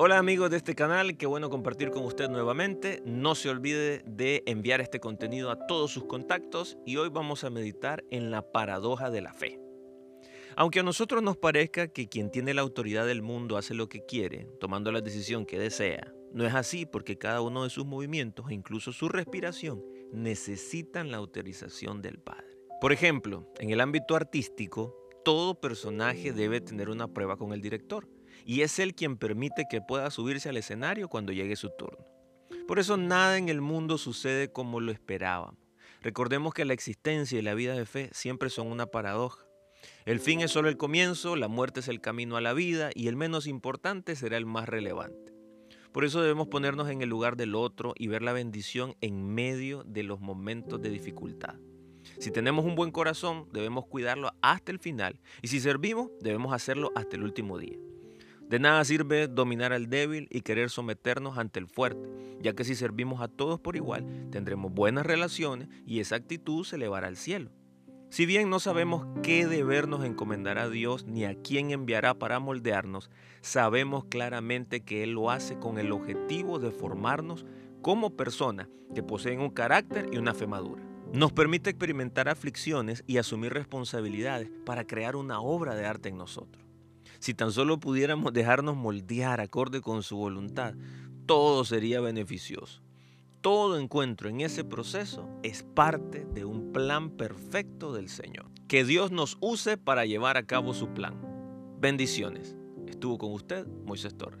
Hola amigos de este canal, qué bueno compartir con usted nuevamente. No se olvide de enviar este contenido a todos sus contactos y hoy vamos a meditar en la paradoja de la fe. Aunque a nosotros nos parezca que quien tiene la autoridad del mundo hace lo que quiere, tomando la decisión que desea, no es así porque cada uno de sus movimientos e incluso su respiración necesitan la autorización del Padre. Por ejemplo, en el ámbito artístico, todo personaje debe tener una prueba con el director y es él quien permite que pueda subirse al escenario cuando llegue su turno. Por eso nada en el mundo sucede como lo esperábamos. Recordemos que la existencia y la vida de fe siempre son una paradoja. El fin es solo el comienzo, la muerte es el camino a la vida y el menos importante será el más relevante. Por eso debemos ponernos en el lugar del otro y ver la bendición en medio de los momentos de dificultad. Si tenemos un buen corazón, debemos cuidarlo hasta el final. Y si servimos, debemos hacerlo hasta el último día. De nada sirve dominar al débil y querer someternos ante el fuerte, ya que si servimos a todos por igual, tendremos buenas relaciones y esa actitud se elevará al cielo. Si bien no sabemos qué deber nos encomendar a Dios ni a quién enviará para moldearnos, sabemos claramente que Él lo hace con el objetivo de formarnos como personas que poseen un carácter y una fe madura. Nos permite experimentar aflicciones y asumir responsabilidades para crear una obra de arte en nosotros. Si tan solo pudiéramos dejarnos moldear acorde con su voluntad, todo sería beneficioso. Todo encuentro en ese proceso es parte de un plan perfecto del Señor. Que Dios nos use para llevar a cabo su plan. Bendiciones. Estuvo con usted Moisés Torres.